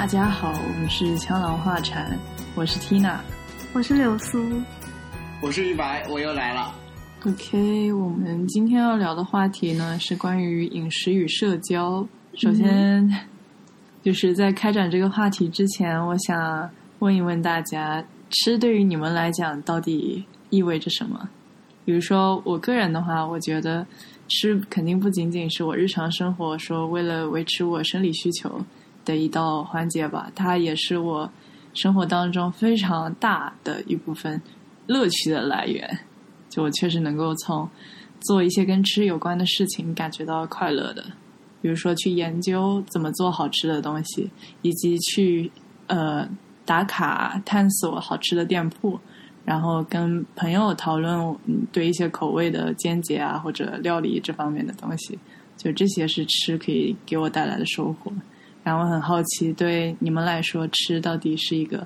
大家好，我们是枪狼画禅，我是 Tina，我是柳苏，我是于白，我又来了。OK，我们今天要聊的话题呢是关于饮食与社交。首先，就是在开展这个话题之前，我想问一问大家，吃对于你们来讲到底意味着什么？比如说，我个人的话，我觉得吃肯定不仅仅是我日常生活说为了维持我生理需求的一道环节吧，它也是我生活当中非常大的一部分乐趣的来源。就我确实能够从做一些跟吃有关的事情感觉到快乐的，比如说去研究怎么做好吃的东西，以及去呃打卡探索好吃的店铺，然后跟朋友讨论对一些口味的见解啊或者料理这方面的东西，就这些是吃可以给我带来的收获。然后很好奇，对你们来说，吃到底是一个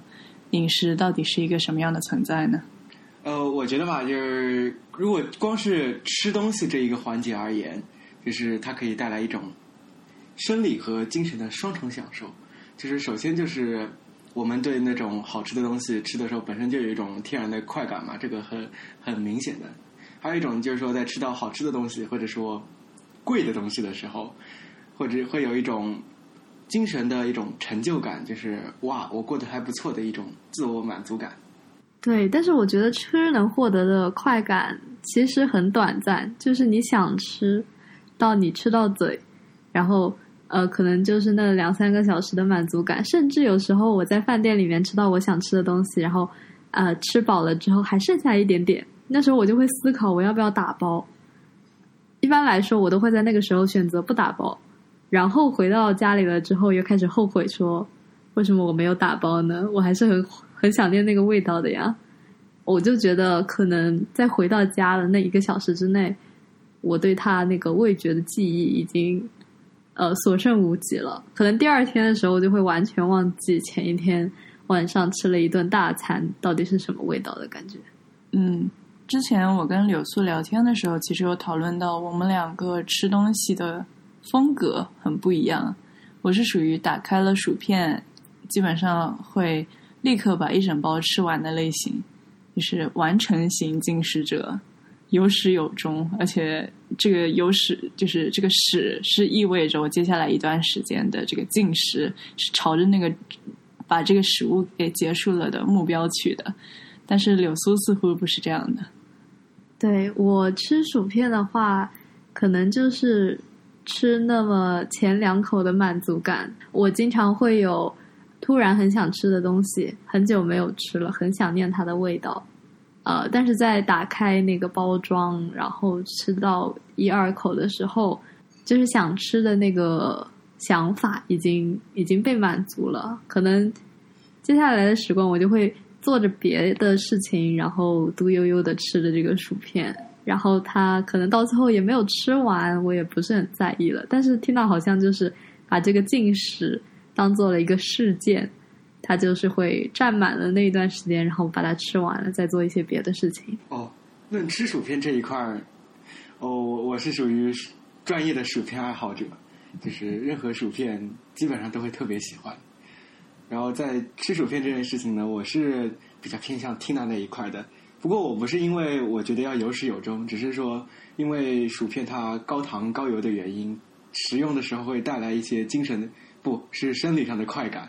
饮食，到底是一个什么样的存在呢？呃，我觉得吧，就是如果光是吃东西这一个环节而言，就是它可以带来一种生理和精神的双重享受。就是首先就是我们对那种好吃的东西吃的时候，本身就有一种天然的快感嘛，这个很很明显的。还有一种就是说，在吃到好吃的东西或者说贵的东西的时候，或者会有一种精神的一种成就感，就是哇，我过得还不错的一种自我满足感。对，但是我觉得吃能获得的快感其实很短暂，就是你想吃到你吃到嘴，然后呃，可能就是那两三个小时的满足感，甚至有时候我在饭店里面吃到我想吃的东西，然后呃吃饱了之后还剩下一点点，那时候我就会思考我要不要打包。一般来说，我都会在那个时候选择不打包，然后回到家里了之后又开始后悔说，为什么我没有打包呢？我还是很。很想念那个味道的呀，我就觉得可能在回到家的那一个小时之内，我对他那个味觉的记忆已经呃所剩无几了。可能第二天的时候我就会完全忘记前一天晚上吃了一顿大餐到底是什么味道的感觉。嗯，之前我跟柳素聊天的时候，其实有讨论到我们两个吃东西的风格很不一样。我是属于打开了薯片，基本上会。立刻把一整包吃完的类型，就是完成型进食者，有始有终，而且这个有始就是这个始是意味着我接下来一段时间的这个进食是朝着那个把这个食物给结束了的目标去的。但是柳苏似乎不是这样的。对我吃薯片的话，可能就是吃那么前两口的满足感，我经常会有。突然很想吃的东西，很久没有吃了，很想念它的味道。呃，但是在打开那个包装，然后吃到一二口的时候，就是想吃的那个想法已经已经被满足了。可能接下来的时光，我就会做着别的事情，然后嘟悠悠的吃着这个薯片。然后他可能到最后也没有吃完，我也不是很在意了。但是听到好像就是把这个进食。当做了一个事件，他就是会占满了那一段时间，然后把它吃完了，再做一些别的事情。哦，那吃薯片这一块儿，哦，我是属于专业的薯片爱好者，就是任何薯片基本上都会特别喜欢。然后在吃薯片这件事情呢，我是比较偏向 Tina 那一块的。不过我不是因为我觉得要有始有终，只是说因为薯片它高糖高油的原因，食用的时候会带来一些精神。不是生理上的快感，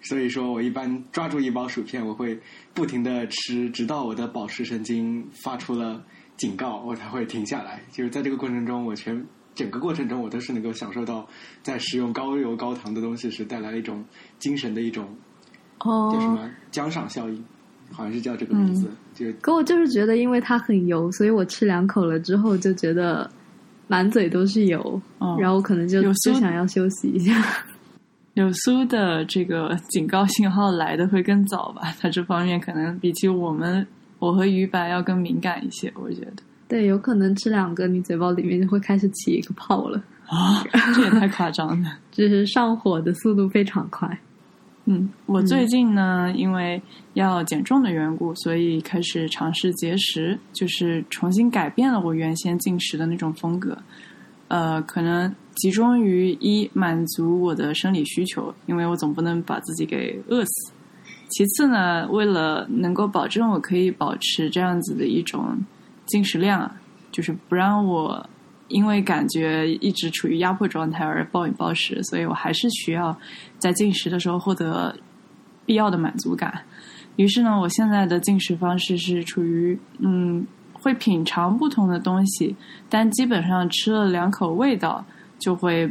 所以说我一般抓住一包薯片，我会不停的吃，直到我的饱食神经发出了警告，我才会停下来。就是在这个过程中，我全整个过程中，我都是能够享受到在食用高油高糖的东西时带来一种精神的一种哦叫什么奖赏效应，好像是叫这个名字。就可我就是觉得，因为它很油，所以我吃两口了之后就觉得满嘴都是油，然后可能就就想要休息一下。柳苏的这个警告信号来的会更早吧？它这方面可能比起我们，我和于白要更敏感一些。我觉得，对，有可能吃两个，你嘴巴里面就会开始起一个泡了啊！这也太夸张了，就是上火的速度非常快。嗯，我最近呢，因为要减重的缘故，所以开始尝试节食，就是重新改变了我原先进食的那种风格。呃，可能集中于一满足我的生理需求，因为我总不能把自己给饿死。其次呢，为了能够保证我可以保持这样子的一种进食量，就是不让我因为感觉一直处于压迫状态而暴饮暴食，所以我还是需要在进食的时候获得必要的满足感。于是呢，我现在的进食方式是处于嗯，会品尝不同的东西，但基本上吃了两口味道就会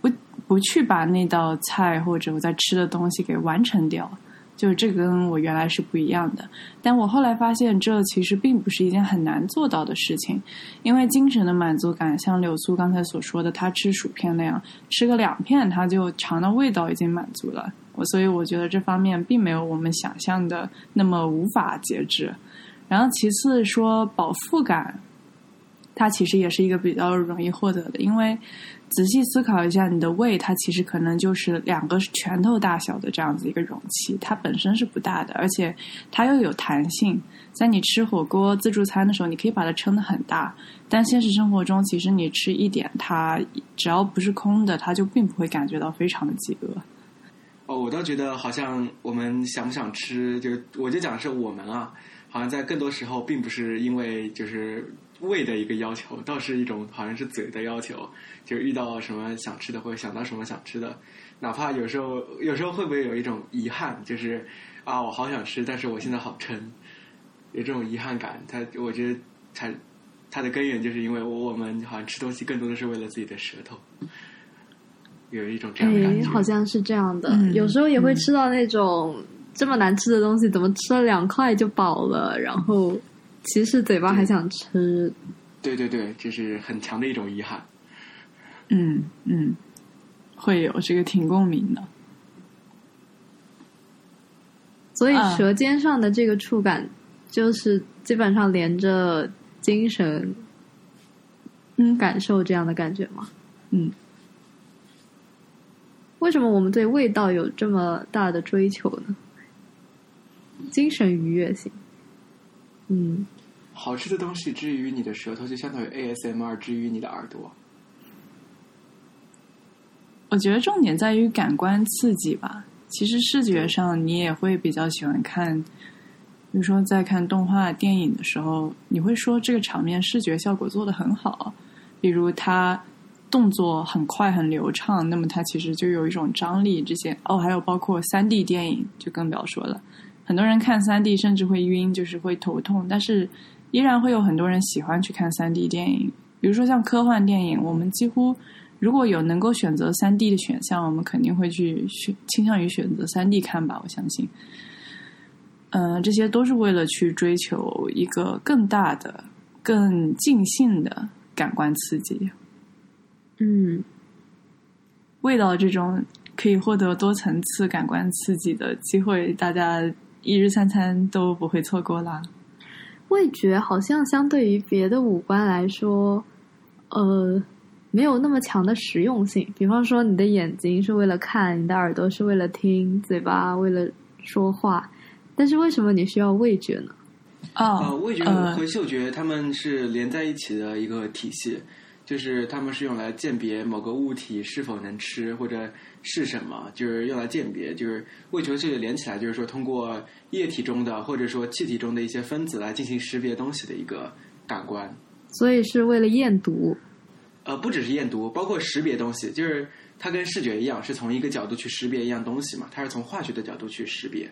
不不去把那道菜或者我在吃的东西给完成掉。就是这跟我原来是不一样的，但我后来发现这其实并不是一件很难做到的事情，因为精神的满足感，像柳苏刚才所说的，他吃薯片那样，吃个两片他就尝到味道已经满足了。我所以我觉得这方面并没有我们想象的那么无法节制。然后其次说饱腹感，它其实也是一个比较容易获得的，因为。仔细思考一下，你的胃它其实可能就是两个拳头大小的这样子一个容器，它本身是不大的，而且它又有弹性。在你吃火锅自助餐的时候，你可以把它撑得很大，但现实生活中，其实你吃一点，它只要不是空的，它就并不会感觉到非常的饥饿。哦，我倒觉得好像我们想不想吃，就我就讲是我们啊，好像在更多时候并不是因为就是。胃的一个要求，倒是一种好像是嘴的要求，就遇到什么想吃的，或者想到什么想吃的，哪怕有时候，有时候会不会有一种遗憾，就是啊，我好想吃，但是我现在好撑，有这种遗憾感。它，我觉得它它的根源就是因为我我们好像吃东西更多的是为了自己的舌头，有一种这样的感觉，好像是这样的。有时候也会吃到那种这么难吃的东西，怎么吃了两块就饱了，然后。其实嘴巴还想吃，对对对，这是很强的一种遗憾。嗯嗯，会有这个挺共鸣的。所以舌尖上的这个触感，就是基本上连着精神，嗯，感受这样的感觉吗？嗯。为什么我们对味道有这么大的追求呢？精神愉悦性。嗯。好吃的东西治愈你的舌头，就相当于 ASMR 治愈你的耳朵。我觉得重点在于感官刺激吧。其实视觉上你也会比较喜欢看，比如说在看动画电影的时候，你会说这个场面视觉效果做的很好。比如它动作很快很流畅，那么它其实就有一种张力。这些哦，还有包括三 D 电影就更不要说了。很多人看三 D 甚至会晕，就是会头痛，但是。依然会有很多人喜欢去看三 D 电影，比如说像科幻电影，我们几乎如果有能够选择三 D 的选项，我们肯定会去选倾向于选择三 D 看吧。我相信，嗯，这些都是为了去追求一个更大的、更尽兴的感官刺激。嗯，味道这种可以获得多层次感官刺激的机会，大家一日三餐都不会错过啦。味觉好像相对于别的五官来说，呃，没有那么强的实用性。比方说，你的眼睛是为了看，你的耳朵是为了听，嘴巴为了说话。但是为什么你需要味觉呢？啊，味觉和嗅觉它们是连在一起的一个体系。就是它们是用来鉴别某个物体是否能吃或者是什么，就是用来鉴别，就是味觉这个连起来，就是说通过液体中的或者说气体中的一些分子来进行识别东西的一个感官。所以是为了验毒？呃，不只是验毒，包括识别东西，就是它跟视觉一样，是从一个角度去识别一样东西嘛，它是从化学的角度去识别。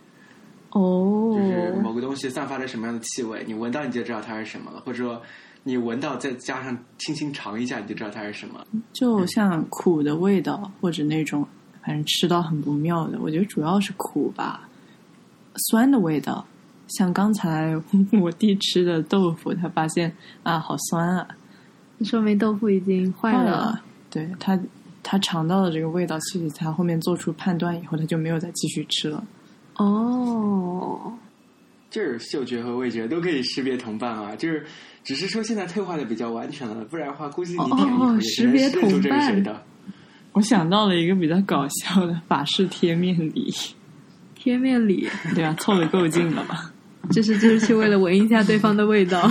哦，就是某个东西散发着什么样的气味，你闻到你就知道它是什么了，或者说。你闻到，再加上轻轻尝一下，你就知道它是什么。就像苦的味道，或者那种反正吃到很不妙的，我觉得主要是苦吧。酸的味道，像刚才我弟吃的豆腐，他发现啊，好酸啊，说明豆腐已经坏了。对他，他尝到了这个味道，其实他后面做出判断以后，他就没有再继续吃了。哦。就是嗅觉和味觉都可以识别同伴啊，就是只是说现在退化的比较完全了，不然的话估计你点一口识别同伴的。我想到了一个比较搞笑的法式贴面礼，贴面礼，对啊，凑的够近了吧？就是就是去为了闻一下对方的味道。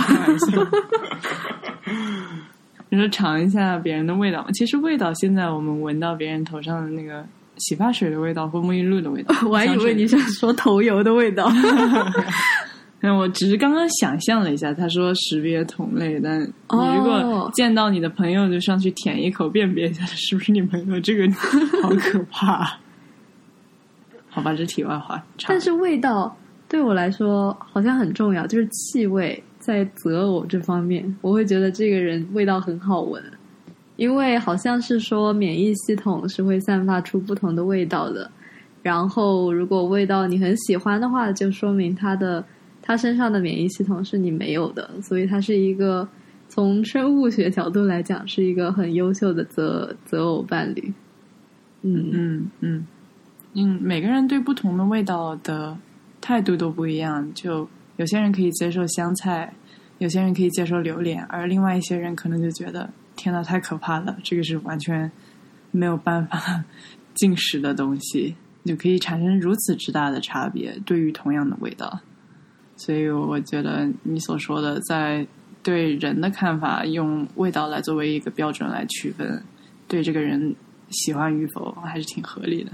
你说尝一下别人的味道嘛？其实味道现在我们闻到别人头上的那个洗发水的味道或沐浴露的味道，我还以为你想说头油的味道。那我只是刚刚想象了一下，他说识别同类，但你如果见到你的朋友就上去舔一口，辨别一下是不是你朋友，这个好可怕。好吧，这题外话。但是味道对我来说好像很重要，就是气味在择偶这方面，我会觉得这个人味道很好闻，因为好像是说免疫系统是会散发出不同的味道的。然后如果味道你很喜欢的话，就说明他的。他身上的免疫系统是你没有的，所以他是一个从生物学角度来讲是一个很优秀的择择偶伴侣。嗯嗯嗯嗯，每个人对不同的味道的态度都不一样。就有些人可以接受香菜，有些人可以接受榴莲，而另外一些人可能就觉得天呐，太可怕了，这个是完全没有办法 进食的东西，就可以产生如此之大的差别。对于同样的味道。所以我觉得你所说的，在对人的看法，用味道来作为一个标准来区分对这个人喜欢与否，还是挺合理的。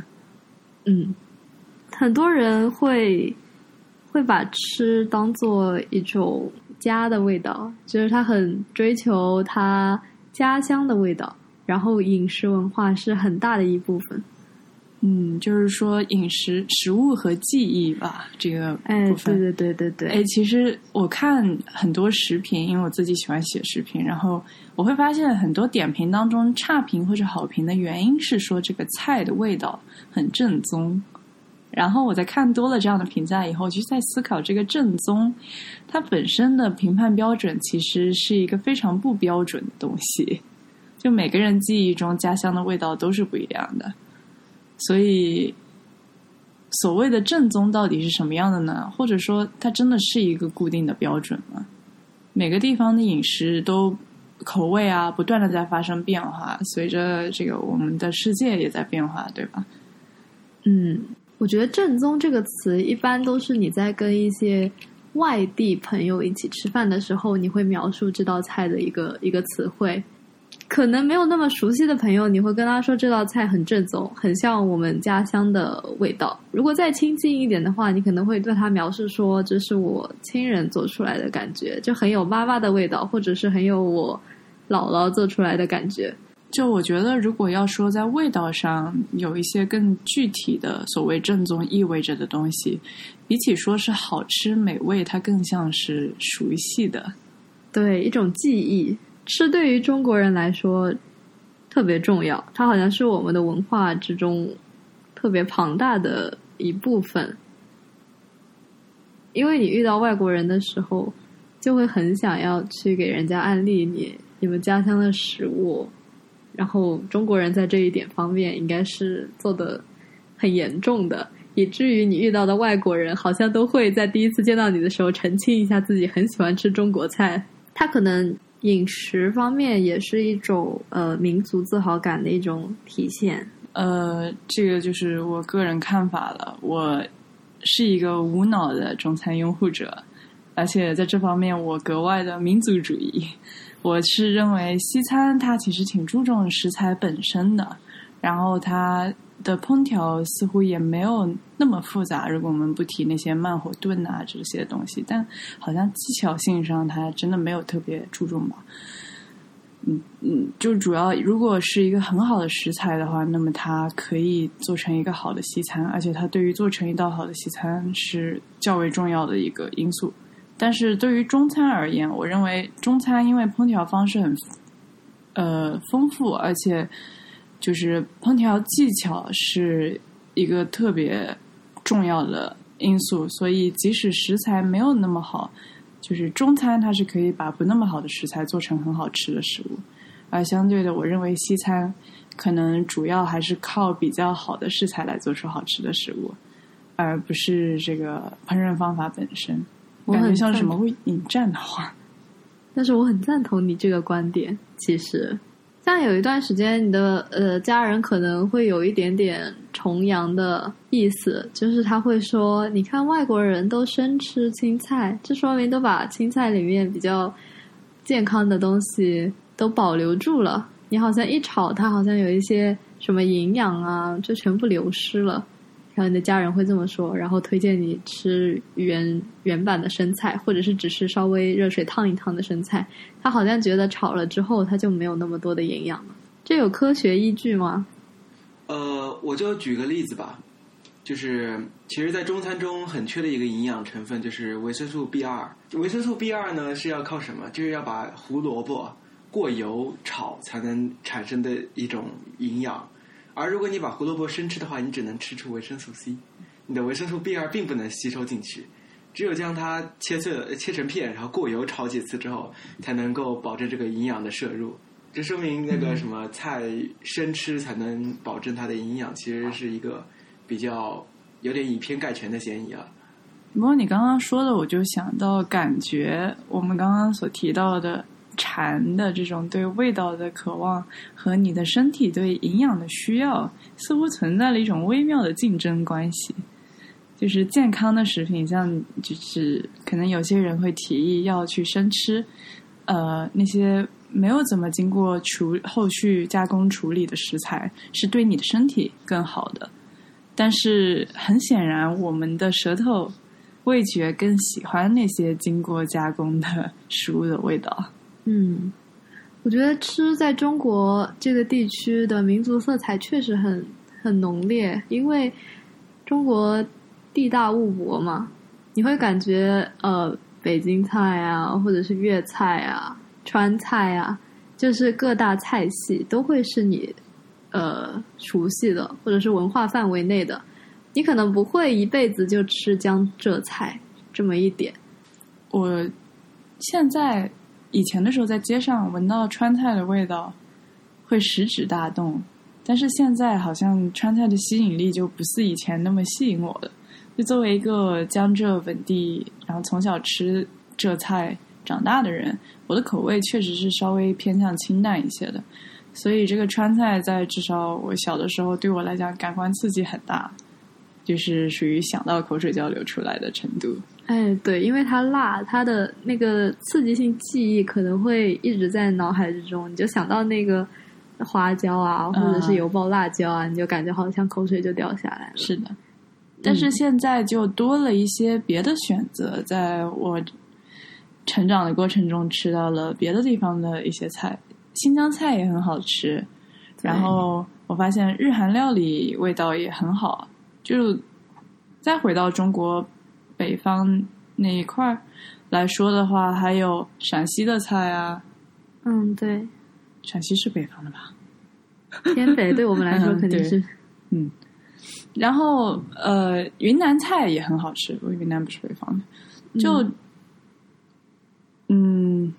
嗯，很多人会会把吃当做一种家的味道，就是他很追求他家乡的味道，然后饮食文化是很大的一部分。嗯，就是说饮食、食物和记忆吧，这个部分。对对对对对。哎，其实我看很多食评，因为我自己喜欢写食评，然后我会发现很多点评当中差评或者好评的原因是说这个菜的味道很正宗。然后我在看多了这样的评价以后，就在思考这个正宗，它本身的评判标准其实是一个非常不标准的东西。就每个人记忆中家乡的味道都是不一样的。所以，所谓的正宗到底是什么样的呢？或者说，它真的是一个固定的标准吗？每个地方的饮食都口味啊，不断的在发生变化，随着这个我们的世界也在变化，对吧？嗯，我觉得“正宗”这个词一般都是你在跟一些外地朋友一起吃饭的时候，你会描述这道菜的一个一个词汇。可能没有那么熟悉的朋友，你会跟他说这道菜很正宗，很像我们家乡的味道。如果再亲近一点的话，你可能会对他描述说这是我亲人做出来的感觉，就很有妈妈的味道，或者是很有我姥姥做出来的感觉。就我觉得，如果要说在味道上有一些更具体的所谓正宗意味着的东西，比起说是好吃美味，它更像是熟悉的，对一种记忆。吃对于中国人来说特别重要，它好像是我们的文化之中特别庞大的一部分。因为你遇到外国人的时候，就会很想要去给人家安利你你们家乡的食物，然后中国人在这一点方面应该是做的很严重的，以至于你遇到的外国人好像都会在第一次见到你的时候澄清一下自己很喜欢吃中国菜，他可能。饮食方面也是一种呃民族自豪感的一种体现。呃，这个就是我个人看法了。我是一个无脑的中餐拥护者，而且在这方面我格外的民族主义。我是认为西餐它其实挺注重食材本身的，然后它。的烹调似乎也没有那么复杂，如果我们不提那些慢火炖啊这些东西，但好像技巧性上它真的没有特别注重吧。嗯嗯，就主要如果是一个很好的食材的话，那么它可以做成一个好的西餐，而且它对于做成一道好的西餐是较为重要的一个因素。但是对于中餐而言，我认为中餐因为烹调方式很呃丰富，而且。就是烹调技巧是一个特别重要的因素，所以即使食材没有那么好，就是中餐它是可以把不那么好的食材做成很好吃的食物。而相对的，我认为西餐可能主要还是靠比较好的食材来做出好吃的食物，而不是这个烹饪方法本身。我感觉像什么会引战的话，但是我很赞同你这个观点。其实。像有一段时间，你的呃家人可能会有一点点崇洋的意思，就是他会说：“你看外国人都生吃青菜，这说明都把青菜里面比较健康的东西都保留住了。你好像一炒，它好像有一些什么营养啊，就全部流失了。你的家人会这么说，然后推荐你吃原原版的生菜，或者是只是稍微热水烫一烫的生菜。他好像觉得炒了之后，它就没有那么多的营养了。这有科学依据吗？呃，我就举个例子吧，就是其实，在中餐中很缺的一个营养成分就是维生素 B 二。维生素 B 二呢是要靠什么？就是要把胡萝卜过油炒才能产生的一种营养。而如果你把胡萝卜生吃的话，你只能吃出维生素 C，你的维生素 B 二并不能吸收进去。只有将它切碎、切成片，然后过油炒几次之后，才能够保证这个营养的摄入。这说明那个什么菜生吃才能保证它的营养，其实是一个比较有点以偏概全的嫌疑啊。不过你刚刚说的，我就想到，感觉我们刚刚所提到的馋的这种对味道的渴望和你的身体对营养的需要，似乎存在了一种微妙的竞争关系。就是健康的食品，像就是可能有些人会提议要去生吃，呃，那些没有怎么经过处后续加工处理的食材，是对你的身体更好的。但是很显然，我们的舌头味觉更喜欢那些经过加工的食物的味道。嗯，我觉得吃在中国这个地区的民族色彩确实很很浓烈，因为中国。地大物博嘛，你会感觉呃，北京菜啊，或者是粤菜啊、川菜啊，就是各大菜系都会是你呃熟悉的，或者是文化范围内的。你可能不会一辈子就吃江浙菜这么一点。我现在以前的时候在街上闻到川菜的味道，会食指大动，但是现在好像川菜的吸引力就不似以前那么吸引我了。就作为一个江浙本地，然后从小吃浙菜长大的人，我的口味确实是稍微偏向清淡一些的，所以这个川菜在至少我小的时候对我来讲感官刺激很大，就是属于想到口水就要流出来的程度。哎，对，因为它辣，它的那个刺激性记忆可能会一直在脑海之中，你就想到那个花椒啊，或者是油爆辣椒啊，你就感觉好像口水就掉下来了。是的。但是现在就多了一些别的选择，在我成长的过程中吃到了别的地方的一些菜，新疆菜也很好吃。然后我发现日韩料理味道也很好。就再回到中国北方那一块儿来说的话，还有陕西的菜啊。嗯，对，陕西是北方的吧？偏北，对我们来说 肯定是。嗯。然后，呃，云南菜也很好吃。我云南不是北方的，就，嗯，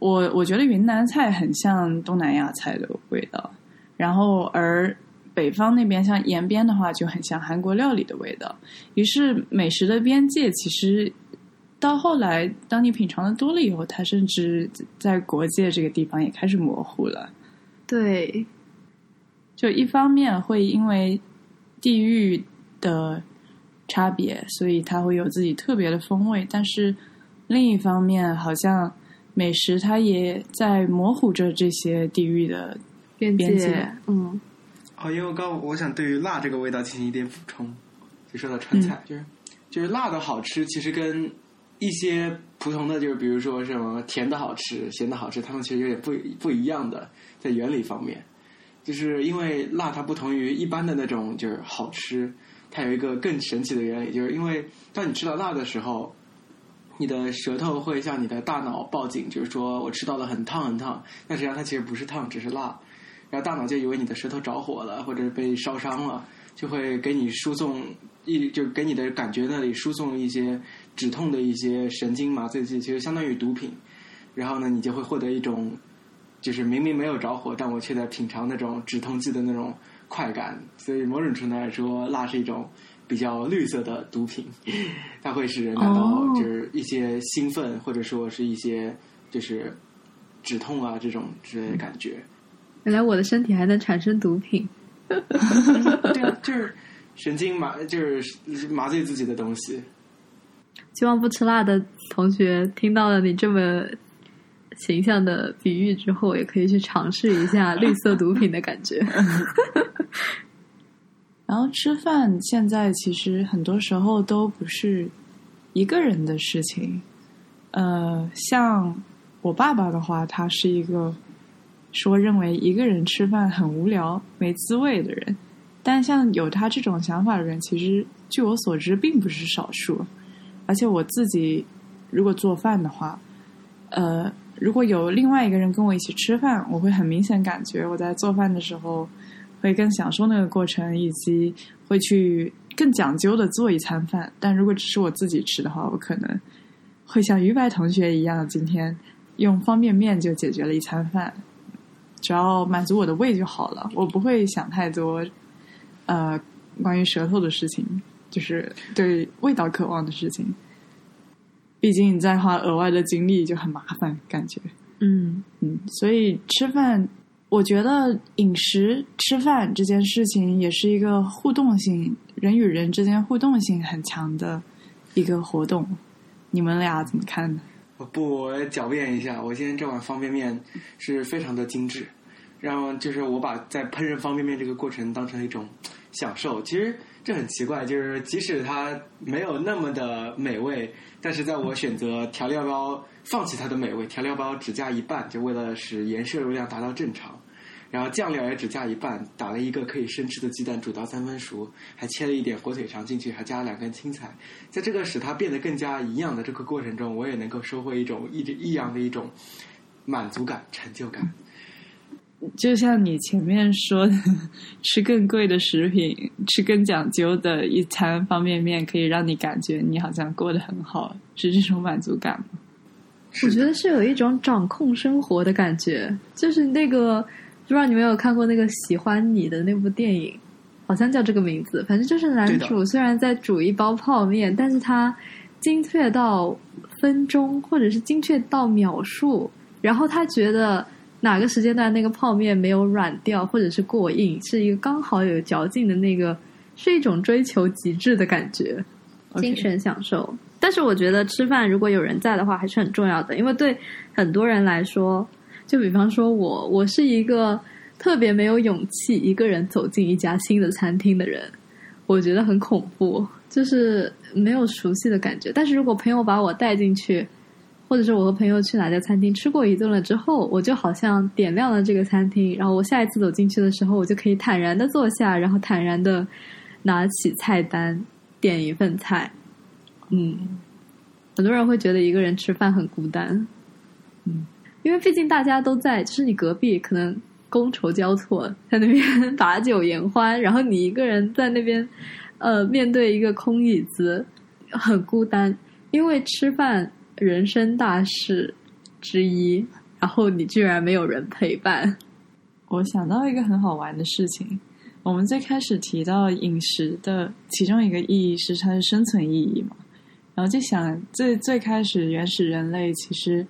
我我觉得云南菜很像东南亚菜的味道。然后，而北方那边像延边的话，就很像韩国料理的味道。于是，美食的边界其实到后来，当你品尝的多了以后，它甚至在国界这个地方也开始模糊了。对，就一方面会因为。地域的差别，所以它会有自己特别的风味。但是另一方面，好像美食它也在模糊着这些地域的边界。嗯，好，因为刚我想对于辣这个味道进行一点补充。就说到川菜，就是就是辣的好吃，其实跟一些普通的，就是比如说什么甜的好吃、咸的好吃，它们其实有点不不一样的，在原理方面。就是因为辣，它不同于一般的那种，就是好吃。它有一个更神奇的原理，就是因为当你吃到辣的时候，你的舌头会向你的大脑报警，就是说我吃到了很烫很烫。但实际上它其实不是烫，只是辣。然后大脑就以为你的舌头着火了，或者被烧伤了，就会给你输送一，就给你的感觉那里输送一些止痛的一些神经麻醉剂，其实相当于毒品。然后呢，你就会获得一种。就是明明没有着火，但我却在品尝那种止痛剂的那种快感，所以某种程度来说，辣是一种比较绿色的毒品，它会使人感到就是一些兴奋，或者说是一些就是止痛啊这种之类的感觉。原来我的身体还能产生毒品，对啊，就是 神经麻，就是麻醉自己的东西。希望不吃辣的同学听到了你这么。形象的比喻之后，也可以去尝试一下绿色毒品的感觉。然后吃饭现在其实很多时候都不是一个人的事情，呃，像我爸爸的话，他是一个说认为一个人吃饭很无聊、没滋味的人。但像有他这种想法的人，其实据我所知并不是少数。而且我自己如果做饭的话，呃，如果有另外一个人跟我一起吃饭，我会很明显感觉我在做饭的时候。会更享受那个过程，以及会去更讲究的做一餐饭。但如果只是我自己吃的话，我可能会像于白同学一样，今天用方便面就解决了一餐饭，只要满足我的胃就好了。我不会想太多，呃，关于舌头的事情，就是对味道渴望的事情。毕竟你再花额外的精力就很麻烦，感觉。嗯嗯，所以吃饭。我觉得饮食吃饭这件事情也是一个互动性，人与人之间互动性很强的一个活动。你们俩怎么看呢？不，我狡辩一下，我今天这碗方便面是非常的精致，让就是我把在烹饪方便面这个过程当成一种享受。其实这很奇怪，就是即使它没有那么的美味，但是在我选择调料包。放弃它的美味，调料包只加一半，就为了使盐摄入量达到正常。然后酱料也只加一半，打了一个可以生吃的鸡蛋，煮到三分熟，还切了一点火腿肠进去，还加了两根青菜。在这个使它变得更加营养的这个过程中，我也能够收获一种异异样的一种满足感、成就感。就像你前面说的，吃更贵的食品，吃更讲究的一餐方便面，可以让你感觉你好像过得很好，是这种满足感吗？我觉得是有一种掌控生活的感觉，就是那个不知道你没有看过那个喜欢你的那部电影，好像叫这个名字。反正就是男主虽然在煮一包泡面，但是他精确到分钟，或者是精确到秒数，然后他觉得哪个时间段那个泡面没有软掉，或者是过硬，是一个刚好有嚼劲的那个，是一种追求极致的感觉，精神享受。但是我觉得吃饭如果有人在的话还是很重要的，因为对很多人来说，就比方说我，我是一个特别没有勇气一个人走进一家新的餐厅的人，我觉得很恐怖，就是没有熟悉的感觉。但是如果朋友把我带进去，或者是我和朋友去哪家餐厅吃过一顿了之后，我就好像点亮了这个餐厅，然后我下一次走进去的时候，我就可以坦然的坐下，然后坦然的拿起菜单点一份菜。嗯，很多人会觉得一个人吃饭很孤单，嗯，因为毕竟大家都在，就是你隔壁可能觥筹交错，在那边 把酒言欢，然后你一个人在那边，呃，面对一个空椅子，很孤单。因为吃饭人生大事之一，然后你居然没有人陪伴。我想到一个很好玩的事情，我们最开始提到饮食的其中一个意义是它的生存意义嘛。然后就想，最最开始原始人类其实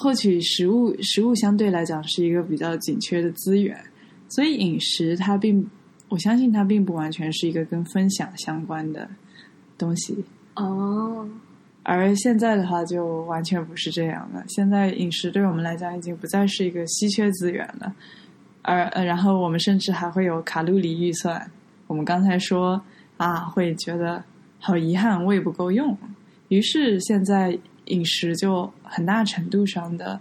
获取食物，食物相对来讲是一个比较紧缺的资源，所以饮食它并，我相信它并不完全是一个跟分享相关的东西哦。而现在的话就完全不是这样了，现在饮食对我们来讲已经不再是一个稀缺资源了，而呃，然后我们甚至还会有卡路里预算。我们刚才说啊，会觉得。好遗憾，胃不够用，于是现在饮食就很大程度上的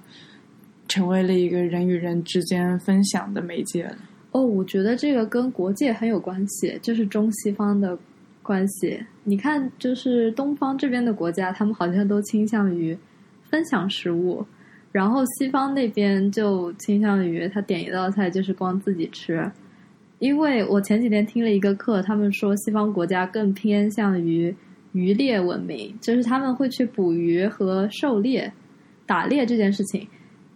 成为了一个人与人之间分享的媒介。哦，我觉得这个跟国界很有关系，就是中西方的关系。你看，就是东方这边的国家，他们好像都倾向于分享食物，然后西方那边就倾向于他点一道菜就是光自己吃。因为我前几天听了一个课，他们说西方国家更偏向于渔猎文明，就是他们会去捕鱼和狩猎、打猎这件事情，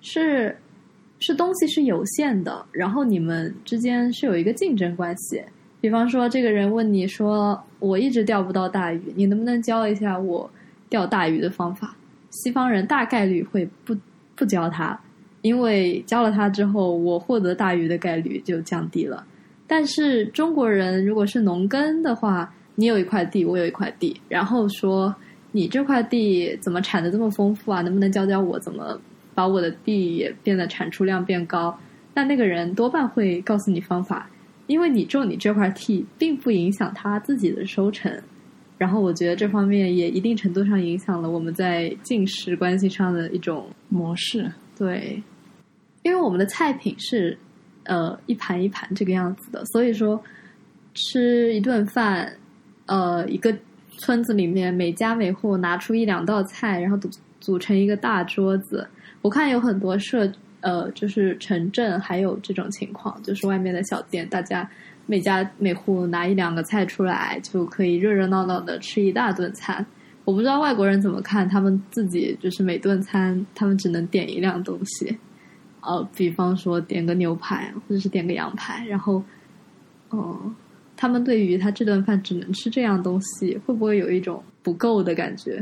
是是东西是有限的，然后你们之间是有一个竞争关系。比方说，这个人问你说：“我一直钓不到大鱼，你能不能教一下我钓大鱼的方法？”西方人大概率会不不教他，因为教了他之后，我获得大鱼的概率就降低了。但是中国人如果是农耕的话，你有一块地，我有一块地，然后说你这块地怎么产的这么丰富啊？能不能教教我怎么把我的地也变得产出量变高，那那个人多半会告诉你方法，因为你种你这块地，并不影响他自己的收成。然后我觉得这方面也一定程度上影响了我们在进食关系上的一种模式。对，因为我们的菜品是呃一盘一盘这个样子的，所以说吃一顿饭，呃，一个村子里面每家每户拿出一两道菜，然后组组成一个大桌子。我看有很多社呃，就是城镇还有这种情况，就是外面的小店，大家每家每户拿一两个菜出来，就可以热热闹闹的吃一大顿餐。我不知道外国人怎么看，他们自己就是每顿餐，他们只能点一样东西，呃，比方说点个牛排或者是点个羊排，然后，哦、他们对于他这顿饭只能吃这样东西，会不会有一种不够的感觉？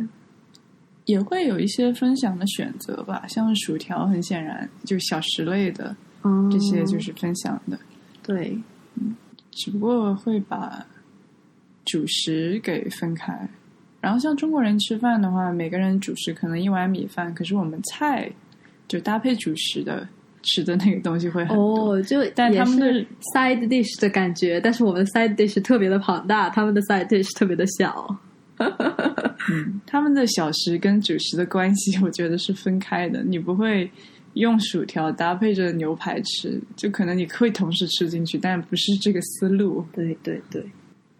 也会有一些分享的选择吧，像薯条，很显然就是小食类的嗯，这些就是分享的，对，只不过会把主食给分开。然后像中国人吃饭的话，每个人主食可能一碗米饭，可是我们菜就搭配主食的吃的那个东西会很多。哦，就但他们的 side dish 的感觉，但是我们的 side dish 特别的庞大，他们的 side dish 特别的小。嗯，他们的小食跟主食的关系，我觉得是分开的。你不会用薯条搭配着牛排吃，就可能你会同时吃进去，但不是这个思路。对对对。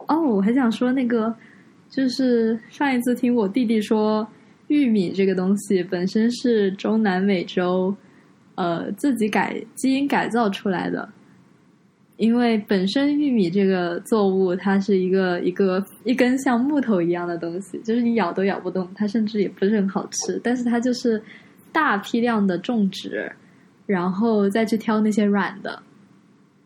哦，我还想说那个，就是上一次听我弟弟说，玉米这个东西本身是中南美洲呃自己改基因改造出来的，因为本身玉米这个作物它是一个一个一根像木头一样的东西，就是你咬都咬不动，它甚至也不是很好吃，但是它就是大批量的种植，然后再去挑那些软的，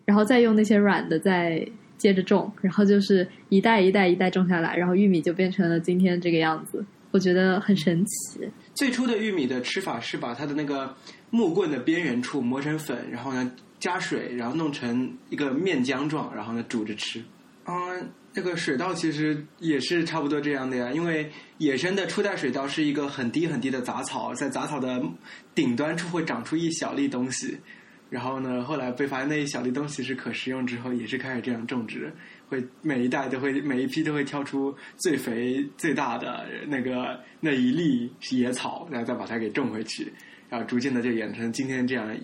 然后再用那些软的再接着种，然后就是一代一代一代种下来，然后玉米就变成了今天这个样子。我觉得很神奇。最初的玉米的吃法是把它的那个木棍的边缘处磨成粉，然后呢加水，然后弄成一个面浆状，然后呢煮着吃。嗯，那个水稻其实也是差不多这样的呀，因为野生的初代水稻是一个很低很低的杂草，在杂草的顶端处会长出一小粒东西。然后呢，后来被发现那一小粒东西是可食用之后，也是开始这样种植，会每一代都会每一批都会挑出最肥最大的那个那一粒野草，然后再把它给种回去，然后逐渐的就演成今天这样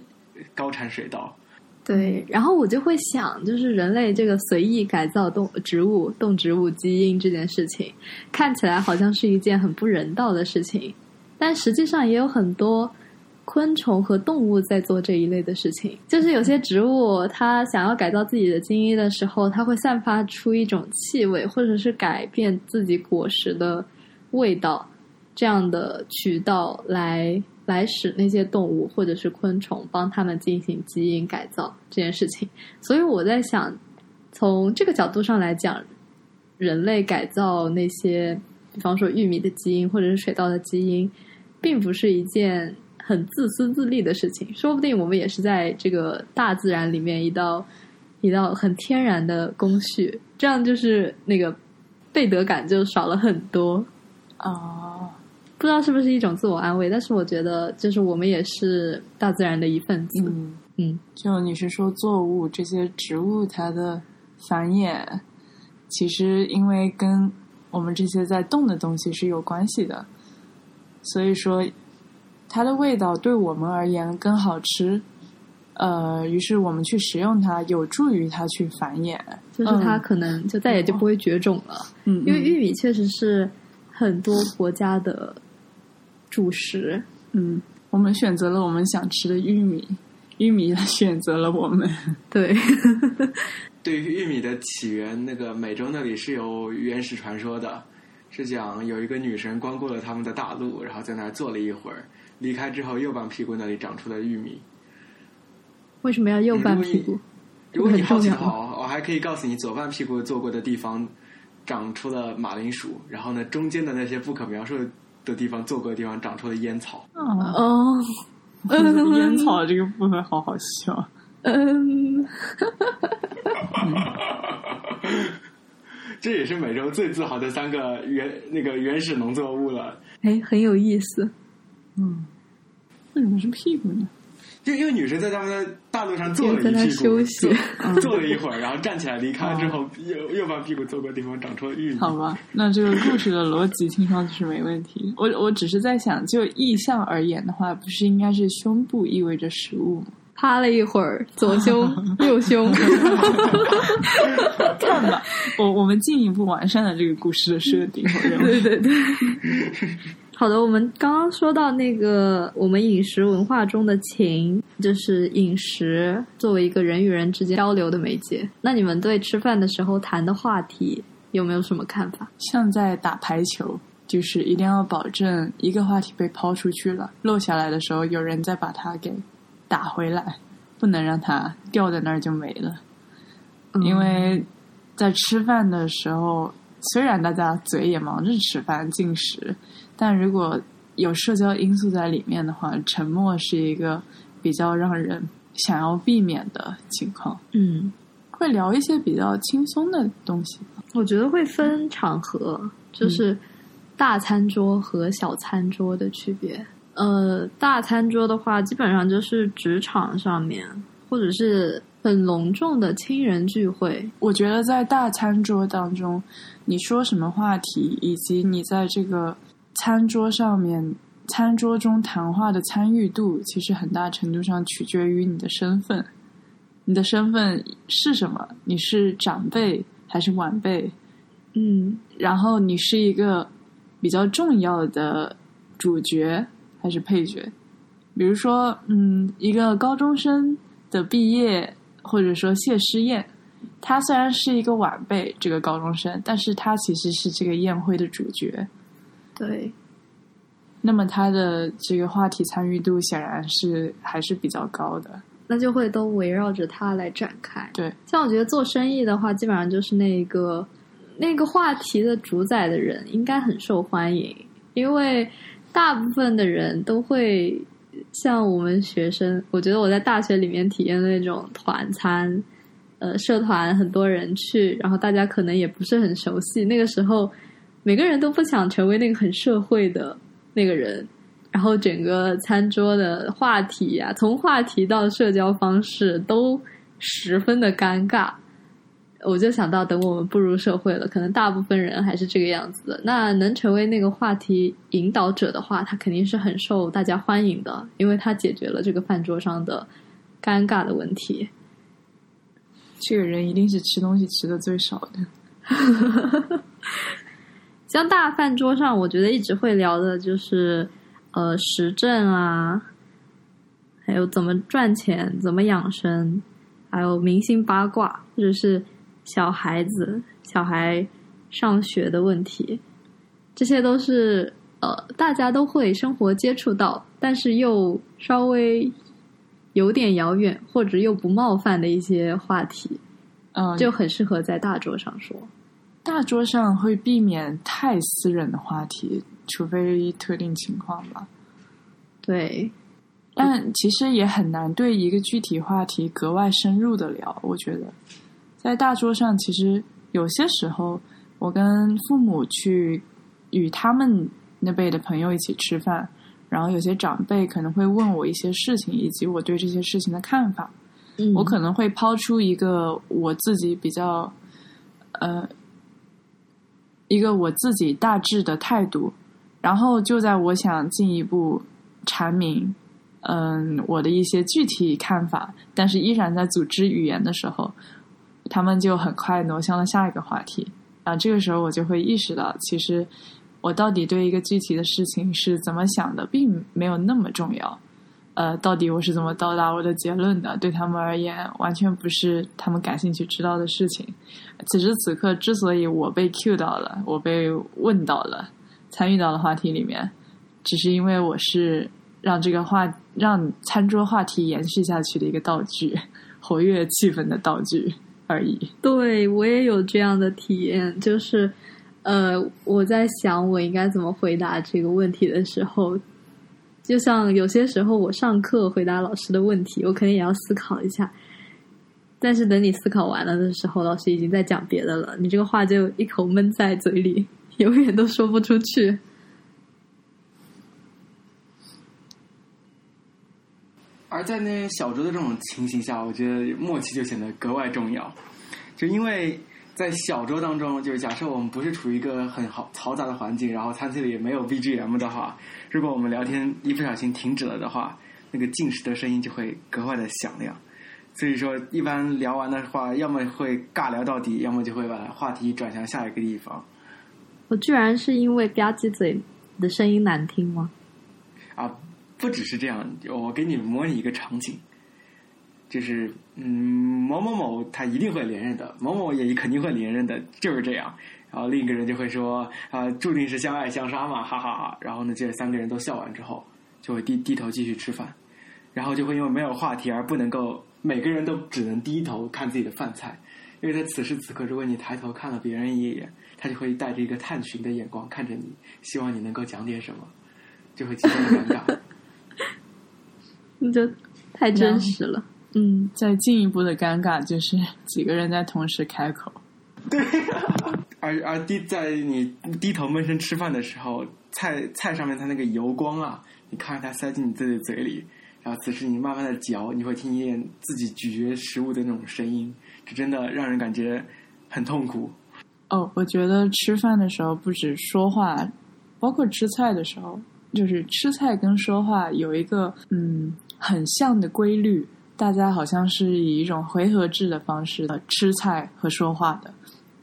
高产水稻。对，然后我就会想，就是人类这个随意改造动植物、动植物基因这件事情，看起来好像是一件很不人道的事情，但实际上也有很多昆虫和动物在做这一类的事情。就是有些植物，它想要改造自己的基因的时候，它会散发出一种气味，或者是改变自己果实的味道，这样的渠道来来使那些动物或者是昆虫帮它们进行基因改造这件事情。所以我在想，从这个角度上来讲，人类改造那些，比方说玉米的基因或者是水稻的基因，并不是一件很自私自利的事情。说不定我们也是在这个大自然里面一道一道很天然的工序，这样就是那个背德感就少了很多。哦，不知道是不是一种自我安慰，但是我觉得就是我们也是大自然的一份子。嗯，嗯就你是说作物这些植物它的繁衍，其实因为跟我们这些在动的东西是有关系的，所以说它的味道对我们而言更好吃。呃，于是我们去食用它，有助于它去繁衍。就是它可能就再也就不会绝种了，嗯，因为玉米确实是很多国家的主食。嗯，我们选择了我们想吃的玉米，玉米 选择了我们。对，对于玉米的起源，那个美洲那里是有原始传说的，是讲有一个女神光顾了他们的大陆，然后在那儿坐了一会儿，离开之后右半屁股那里长出了玉米。为什么要右半屁股？如果你好奇的话，我还可以告诉你，左半屁股坐过的地方长出了马铃薯，然后呢，中间的那些不可描述的地方坐过的地方长出了烟草。哦，哦，烟草这个部分好好笑。嗯，这也是美洲最自豪的三个原那个原始农作物了。哎，很有意思。嗯，为什么是屁股呢？就因为女生在他们的大路上坐了一屁股，休息坐 坐了一会儿，然后站起来离开之后，又又把屁股坐过地方长出了玉米。好吧，那这个故事的逻辑听上去是没问题。我我只是在想，就意象而言的话，不是应该是胸部意味着食物吗？趴了一会儿，左胸 右胸，看吧，我我们进一步完善了这个故事的设定。对对对。好的，我们刚刚说到那个我们饮食文化中的情，就是饮食作为一个人与人之间交流的媒介。那你们对吃饭的时候谈的话题有没有什么看法？像在打排球，就是一定要保证一个话题被抛出去了，落下来的时候有人再把它给打回来，不能让它掉在那儿就没了。嗯因为在吃饭的时候，虽然大家嘴也忙着吃饭进食，但如果有社交因素在里面的话，沉默是一个比较让人想要避免的情况。嗯，会聊一些比较轻松的东西吧。我觉得会分场合，就是大餐桌和小餐桌的区别。呃，大餐桌的话，基本上就是职场上面，或者是很隆重的亲人聚会。我觉得在大餐桌当中，你说什么话题，以及你在这个餐桌上面、餐桌中谈话的参与度，其实很大程度上取决于你的身份。你的身份是什么？你是长辈还是晚辈？嗯然后你是一个比较重要的主角还是配角？比如说，嗯，一个高中生的毕业，或者说谢师宴，他虽然是一个晚辈，这个高中生，但是他其实是这个宴会的主角。对，那么他的这个话题参与度显然是还是比较高的。那就会都围绕着他来展开。对，像我觉得做生意的话，基本上就是那个那个话题的主宰的人应该很受欢迎，因为大部分的人都会像我们学生，我觉得我在大学里面体验的那种团餐，呃，社团很多人去，然后大家可能也不是很熟悉，那个时候每个人都不想成为那个很社会的那个人。然后整个餐桌的话题呀、从话题到社交方式都十分的尴尬。我就想到，等我们步入社会了，可能大部分人还是这个样子的。那能成为那个话题引导者的话，他肯定是很受大家欢迎的，因为他解决了这个饭桌上的尴尬的问题。这个人一定是吃东西吃的最少的。像大饭桌上，我觉得一直会聊的就是呃时政啊，还有怎么赚钱、怎么养生，还有明星八卦，或者是小孩子、小孩上学的问题，这些都是呃大家都会生活接触到，但是又稍微有点遥远或者又不冒犯的一些话题，嗯，就很适合在大桌上说。大桌上会避免太私人的话题，除非特定情况吧。对，但其实也很难对一个具体话题格外深入的聊。我觉得，在大桌上，其实有些时候，我跟父母去与他们那辈的朋友一起吃饭，然后有些长辈可能会问我一些事情，以及我对这些事情的看法。嗯我可能会抛出一个我自己比较，呃，一个我自己大致的态度，然后就在我想进一步阐明，嗯，我的一些具体看法，但是依然在组织语言的时候，他们就很快挪向了下一个话题。啊，这个时候我就会意识到，其实我到底对一个具体的事情是怎么想的，并没有那么重要。呃，到底我是怎么到达我的结论的？对他们而言，完全不是他们感兴趣知道的事情。此时此刻，之所以我被 Q 到了，我被问到了，参与到了话题里面，只是因为我是让这个话让餐桌话题延续下去的一个道具，活跃气氛的道具而已。对我也有这样的体验，就是呃，我在想我应该怎么回答这个问题的时候，就像有些时候我上课回答老师的问题，我肯定也要思考一下。但是等你思考完了的时候，老师已经在讲别的了，你这个话就一口闷在嘴里，永远都说不出去。而在那小桌的这种情形下，我觉得默契就显得格外重要。就因为在小桌当中，就是假设我们不是处于一个很好嘈杂的环境，然后餐厅里也没有 BGM 的话，如果我们聊天一不小心停止了的话，那个进食的声音就会格外的响亮。所以说，一般聊完的话，要么会尬聊到底，要么就会把话题转向下一个地方。我居然是因为吧唧嘴的声音难听吗？啊，不只是这样，我给你模拟一个场景，就是嗯，某某某他一定会连任的，某某也肯定会连任的，就是这样。然后另一个人就会说啊，注定是相爱相杀嘛，哈哈哈。然后呢，这三个人都笑完之后，就会低低头继续吃饭，然后就会因为没有话题而不能够，每个人都只能低头看自己的饭菜，因为在此时此刻，如果你抬头看了别人一眼，他就会带着一个探寻的眼光看着你，希望你能够讲点什么，就会极端的尴尬。你就太真实了。嗯，再进一步的尴尬就是几个人在同时开口。对，而而低在你低头闷声吃饭的时候，菜菜上面它那个油光啊，你看着它塞进你自己的嘴里，然后此时你慢慢的嚼，你会听见自己咀嚼食物的那种声音，这真的让人感觉很痛苦。哦，我觉得吃饭的时候不止说话，包括吃菜的时候，就是吃菜跟说话有一个嗯很像的规律，大家好像是以一种回合制的方式的吃菜和说话的，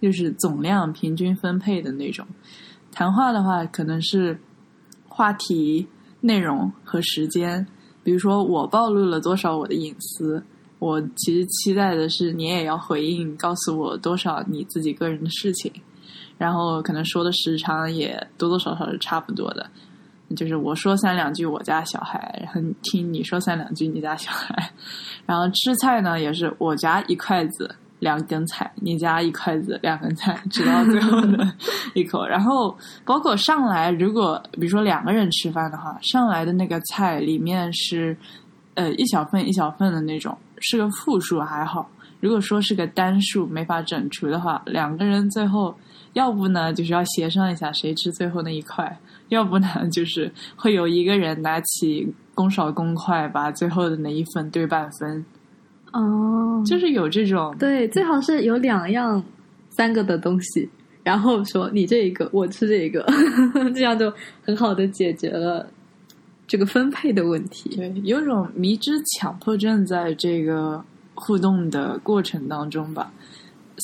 就是总量平均分配的那种。谈话的话，可能是话题、内容和时间，比如说我暴露了多少我的隐私。我其实期待的是，你也要回应，告诉我多少你自己个人的事情，然后可能说的时长也多多少少是差不多的。就是我说三两句我家小孩，然后听你说三两句你家小孩。然后吃菜呢，也是我夹一筷子两根菜，你夹一筷子两根菜，直到最后的一口。然后包括上来，如果比如说两个人吃饭的话，上来的那个菜里面是呃一小份一小份的那种。是个复数还好，如果说是个单数没法整除的话，两个人最后要不呢就是要协商一下谁吃最后那一块，要不呢就是会有一个人拿起公勺公筷把最后的那一份对半分。哦，就是有这种对，最好是有两样三个的东西，然后说你这一个我吃这一个，这样就很好的解决了。这个分配的问题，对，有种迷之强迫症在这个互动的过程当中吧。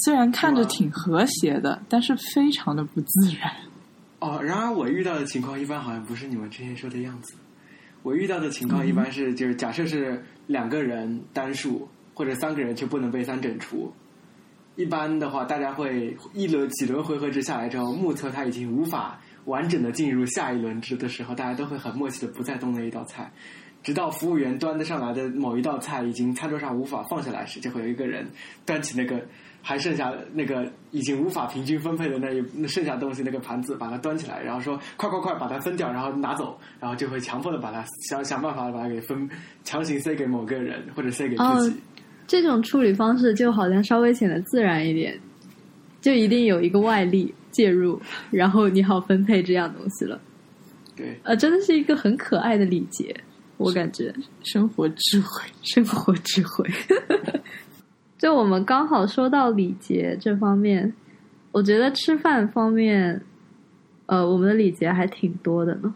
虽然看着挺和谐的，但是非常的不自然。哦，然而我遇到的情况一般好像不是你们之前说的样子。我遇到的情况一般是，就是假设是两个人单数，或者三个人却不能被三整除。一般的话，大家会一轮几轮回合制下来之后，目测他已经无法。完整的进入下一轮制的时候，大家都会很默契的不再动那一道菜，直到服务员端得上来的某一道菜已经餐桌上无法放下来时，就会有一个人端起那个还剩下那个已经无法平均分配的那一那剩下东西那个盘子，把它端起来，然后说快快快把它分掉，然后拿走，然后就会强迫的把它想想办法把它给分，强行塞给某个人或者塞给自己。这种处理方式就好像稍微显得自然一点，就一定有一个外力。介入，然后你好分配这样东西了。对，呃，真的是一个很可爱的礼节，我感觉生活智慧，生活智慧。就我们刚好说到礼节这方面，我觉得吃饭方面，呃，我们的礼节还挺多的呢。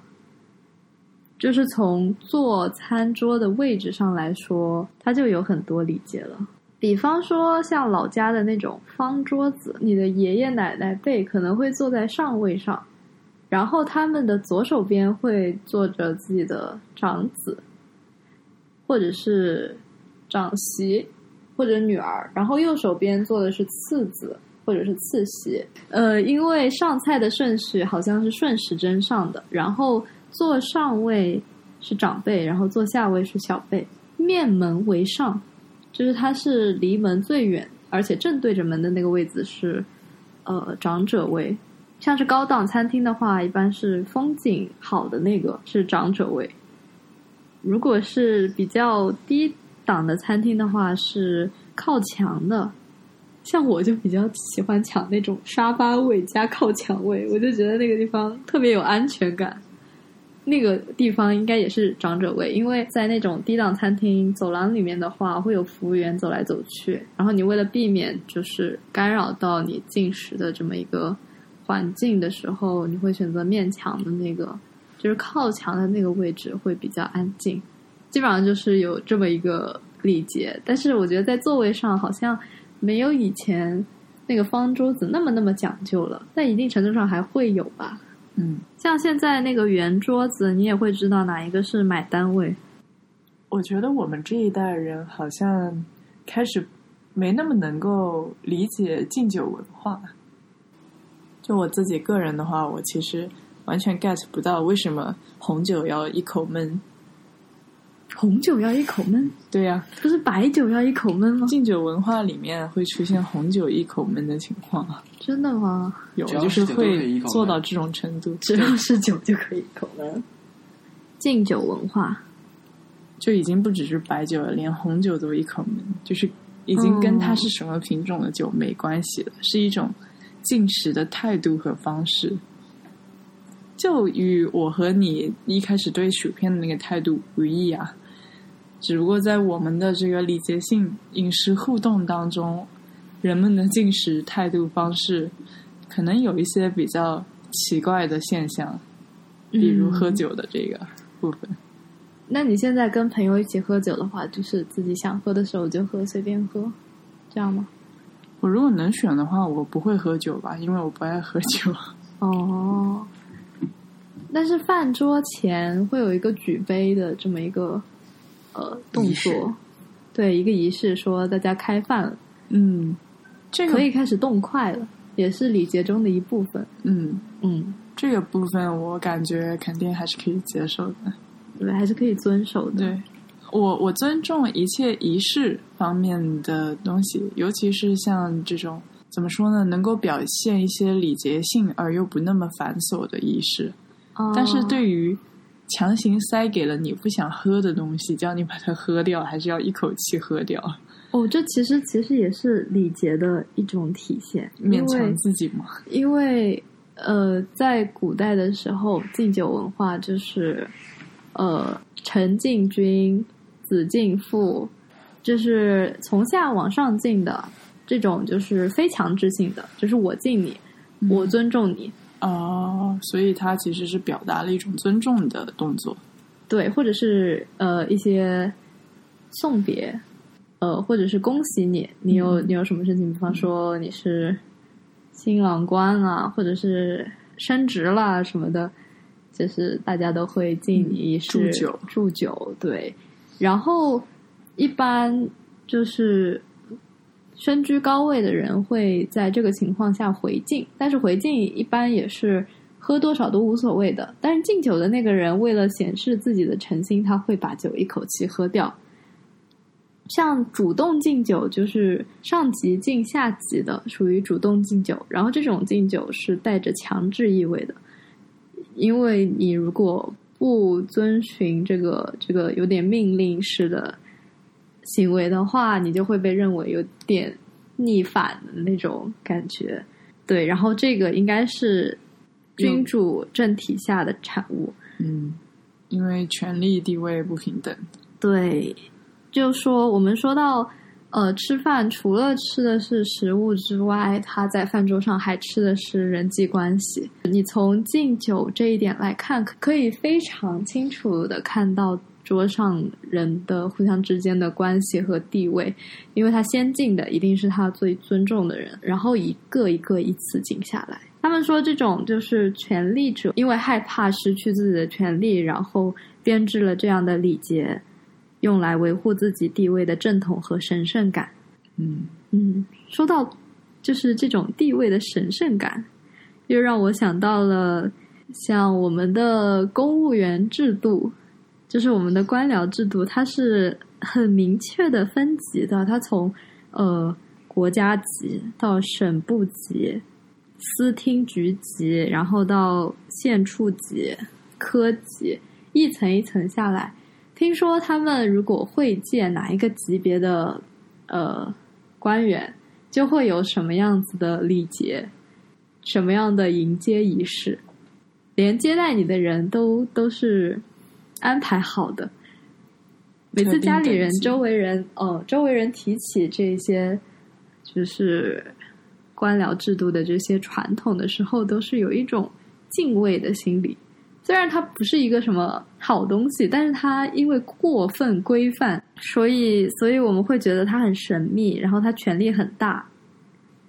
就是从坐餐桌的位置上来说，它就有很多礼节了。比方说，像老家的那种方桌子，你的爷爷奶奶辈可能会坐在上位上，然后他们的左手边会坐着自己的长子，或者是长媳，或者女儿，然后右手边坐的是次子或者是次媳。呃，因为上菜的顺序好像是顺时针上的，然后坐上位是长辈，然后坐下位是小辈，面门为上。就是它是离门最远，而且正对着门的那个位置是，呃，长者位。像是高档餐厅的话，一般是风景好的那个是长者位。如果是比较低档的餐厅的话，是靠墙的。像我就比较喜欢抢那种沙发位加靠墙位，我就觉得那个地方特别有安全感。那个地方应该也是长者位，因为在那种低档餐厅走廊里面的话，会有服务员走来走去，然后你为了避免就是干扰到你进食的这么一个环境的时候，你会选择面墙的那个，就是靠墙的那个位置会比较安静。基本上就是有这么一个礼节，但是我觉得在座位上好像没有以前那个方桌子那么那么讲究了，在一定程度上还会有吧。嗯，像现在那个圆桌子，你也会知道哪一个是买单位。我觉得我们这一代人好像开始没那么能够理解敬酒文化。就我自己个人的话，我其实完全 get 不到为什么红酒要一口闷。红酒要一口闷，对呀、不是白酒要一口闷吗？敬酒文化里面会出现红酒一口闷的情况啊，真的吗？有就是会做到这种程度，只要是酒就可以一口闷。敬酒文化，就已经不只是白酒了，连红酒都一口闷，就是已经跟它是什么品种的酒没关系了，是一种进食的态度和方式。就与我和你一开始对薯片的那个态度无异啊，只不过在我们的这个礼节性饮食互动当中，人们的进食态度方式可能有一些比较奇怪的现象，比如喝嗯酒的这个部分。那你现在跟朋友一起喝酒的话，就是自己想喝的时候就喝，随便喝，这样吗？我如果能选的话，我不会喝酒吧，因为我不爱喝酒。哦，但是饭桌前会有一个举杯的这么一个呃动作，对，一个仪式，说大家开饭了，嗯，这个可以开始动筷了，也是礼节中的一部分。嗯，嗯，这个部分我感觉肯定还是可以接受的。对，还是可以遵守的。对，我我尊重一切仪式方面的东西，尤其是像这种怎么说呢，能够表现一些礼节性而又不那么繁琐的仪式。哦但是对于强行塞给了你不想喝的东西，叫你把它喝掉，还是要一口气喝掉，哦，这其实其实也是礼节的一种体现，勉强自己嘛。因为呃，在古代的时候，敬酒文化就是呃，臣敬君、子敬父，就是从下往上敬的这种，就是非强制性的，就是我敬你，我尊重你，哦，所以它其实是表达了一种尊重的动作。对，或者是呃一些送别，呃，或者是恭喜你，你有你有什么事情，比方说你是新郎官啊，或者是升职啦什么的，就是大家都会敬你一祝酒祝酒，对。然后一般就是身居高位的人会在这个情况下回敬，但是回敬一般也是喝多少都无所谓的。但是敬酒的那个人为了显示自己的诚心，他会把酒一口气喝掉。像主动敬酒，就是上级敬下级的，属于主动敬酒。然后这种敬酒是带着强制意味的，因为你如果不遵循这个这个有点命令式的行为的话，你就会被认为有点逆反的那种感觉。对，然后这个应该是君主政体下的产物。嗯，因为权力地位不平等。对，就说我们说到，呃，吃饭除了吃的是食物之外，他在饭桌上还吃的是人际关系。你从敬酒这一点来看，可以非常清楚的看到桌上人的互相之间的关系和地位，因为他先敬的一定是他最尊重的人，然后一个一个依次敬下来。他们说，这种就是权力者，因为害怕失去自己的权利，然后编制了这样的礼节，用来维护自己地位的正统和神圣感。嗯，嗯，说到就是这种地位的神圣感，又让我想到了像我们的公务员制度，就是我们的官僚制度，它是很明确的分级的，它从呃国家级到省部级、司厅局级，然后到县处级、科级，一层一层下来。听说他们如果会见哪一个级别的呃官员，就会有什么样子的礼节，什么样的迎接仪式。连接待你的人都都是安排好的。每次家里人、周围人哦，周围人提起这些就是官僚制度的这些传统的时候，都是有一种敬畏的心理。虽然它不是一个什么好东西，但是它因为过分规范，所以所以我们会觉得它很神秘，然后它权力很大，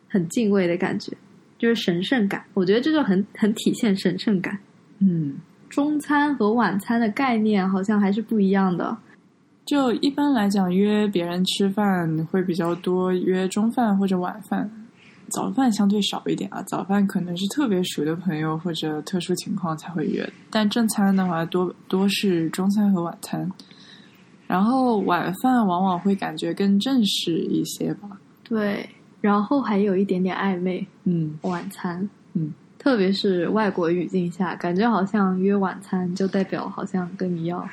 很敬畏的感觉，就是神圣感。我觉得这就很很体现神圣感。嗯，中餐和晚餐的概念好像还是不一样的。就一般来讲，约别人吃饭会比较多，约中饭或者晚饭，早饭相对少一点啊。早饭可能是特别熟的朋友或者特殊情况才会约，但正餐的话多多是中餐和晚餐。然后晚饭往往会感觉更正式一些吧。对，然后还有一点点暧昧。嗯，晚餐，嗯，特别是外国语境下，感觉好像约晚餐就代表好像跟你要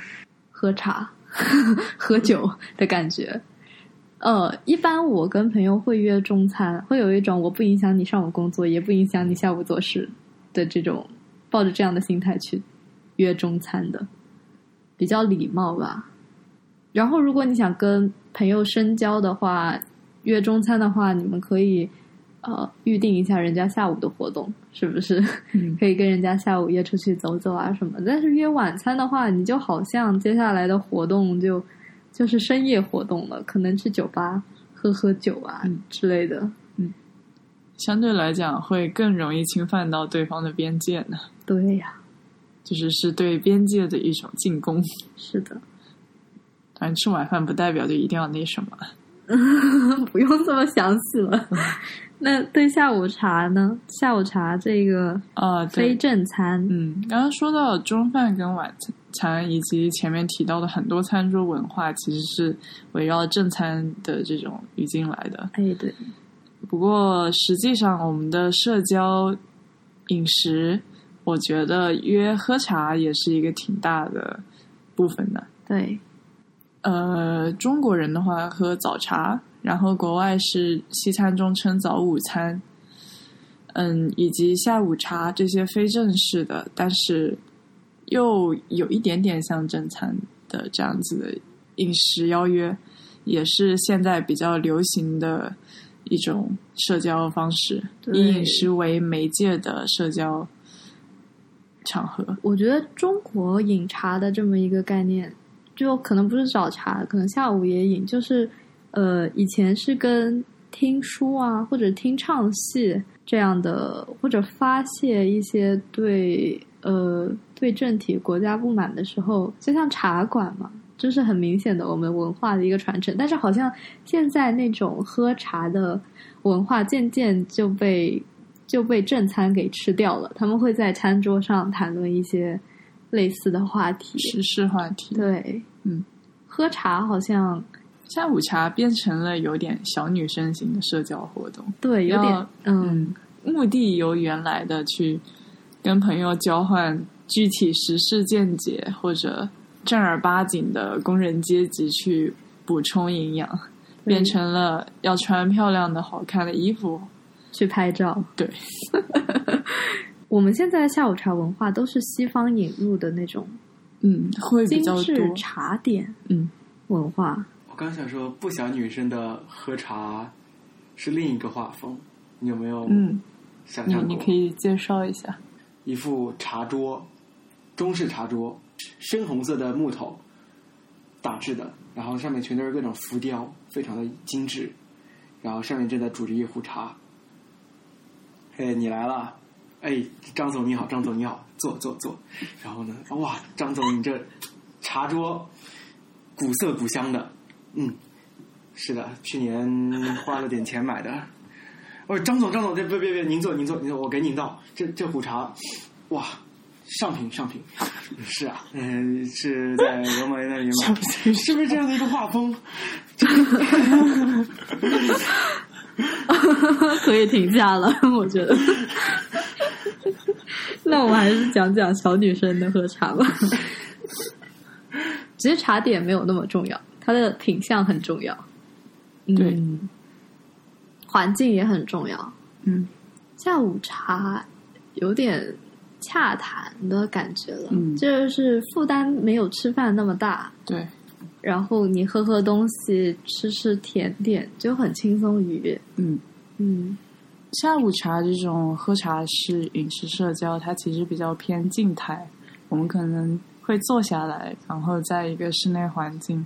喝茶。喝酒的感觉，呃，一般我跟朋友会约中餐，会有一种我不影响你上午工作，也不影响你下午做事的这种，抱着这样的心态去约中餐的，比较礼貌吧。然后，如果你想跟朋友深交的话，约中餐的话，你们可以。呃，预定一下人家下午的活动，是不是？可以跟人家下午约出去走走啊什么？但是约晚餐的话，你就好像接下来的活动就就是深夜活动了，可能去酒吧喝喝酒啊之类的。嗯，相对来讲会更容易侵犯到对方的边界呢。对呀，就是是对边界的一种进攻。是的，反正吃晚饭不代表就一定要那什么。不用这么详细了。那对下午茶呢？下午茶这个啊，非正餐。嗯，刚刚说到中饭跟晚餐，以及前面提到的很多餐桌文化，其实是围绕正餐的这种语境来的。哎，对。不过实际上，我们的社交饮食，我觉得约喝茶也是一个挺大的部分的。对。呃，中国人的话喝早茶。然后国外是西餐中称早午餐，嗯，以及下午茶这些非正式的，但是又有一点点像正餐的这样子的饮食邀约，也是现在比较流行的一种社交方式，以饮食为媒介的社交场合。我觉得中国饮茶的这么一个概念，就可能不是早茶，可能下午也饮，就是。呃，以前是跟听书啊，或者听唱戏这样的，或者发泄一些对呃对政体国家不满的时候，就像茶馆嘛，就是很明显的我们文化的一个传承。但是好像现在那种喝茶的文化渐渐就被就被正餐给吃掉了。他们会在餐桌上谈论一些类似的话题，时事话题。对，嗯，喝茶好像。下午茶变成了有点小女生型的社交活动，对，有点嗯，目的由原来的去跟朋友交换具体时事见解，或者正儿八经的工人阶级去补充营养，变成了要穿漂亮的好看的衣服去拍照。对，我们现在的下午茶文化都是西方引入的那种，嗯，会比较多。茶点，嗯，文化。刚想说，不想女生的喝茶是另一个画风，你有没有？嗯，想象过？你可以介绍一下。一副茶桌，中式茶桌，深红色的木头打制的，然后上面全都是各种浮雕，非常的精致。然后上面正在煮着一壶茶。嘿，你来了！哎，张总你好，张总你好，坐坐坐。然后呢，哇，张总你这茶桌古色古香的。嗯，是的，去年花了点钱买的。哦，张总，张总，这别别别，您坐，您坐，您坐，我给您倒。这这壶茶，哇，上品上品。是啊，嗯，是在罗马那里买，是不是这样的一个画风？可以停下了，我觉得。那我们还是讲讲小女生的喝茶吧。其实茶点没有那么重要。它的品相很重要，对，环境也很重要。嗯，下午茶有点洽谈的感觉了，嗯就是负担没有吃饭那么大，对，然后你喝喝东西，吃吃甜点，就很轻松愉悦。嗯。嗯下午茶这种喝茶式饮食社交，它其实比较偏静态。我们可能会坐下来，然后在一个室内环境，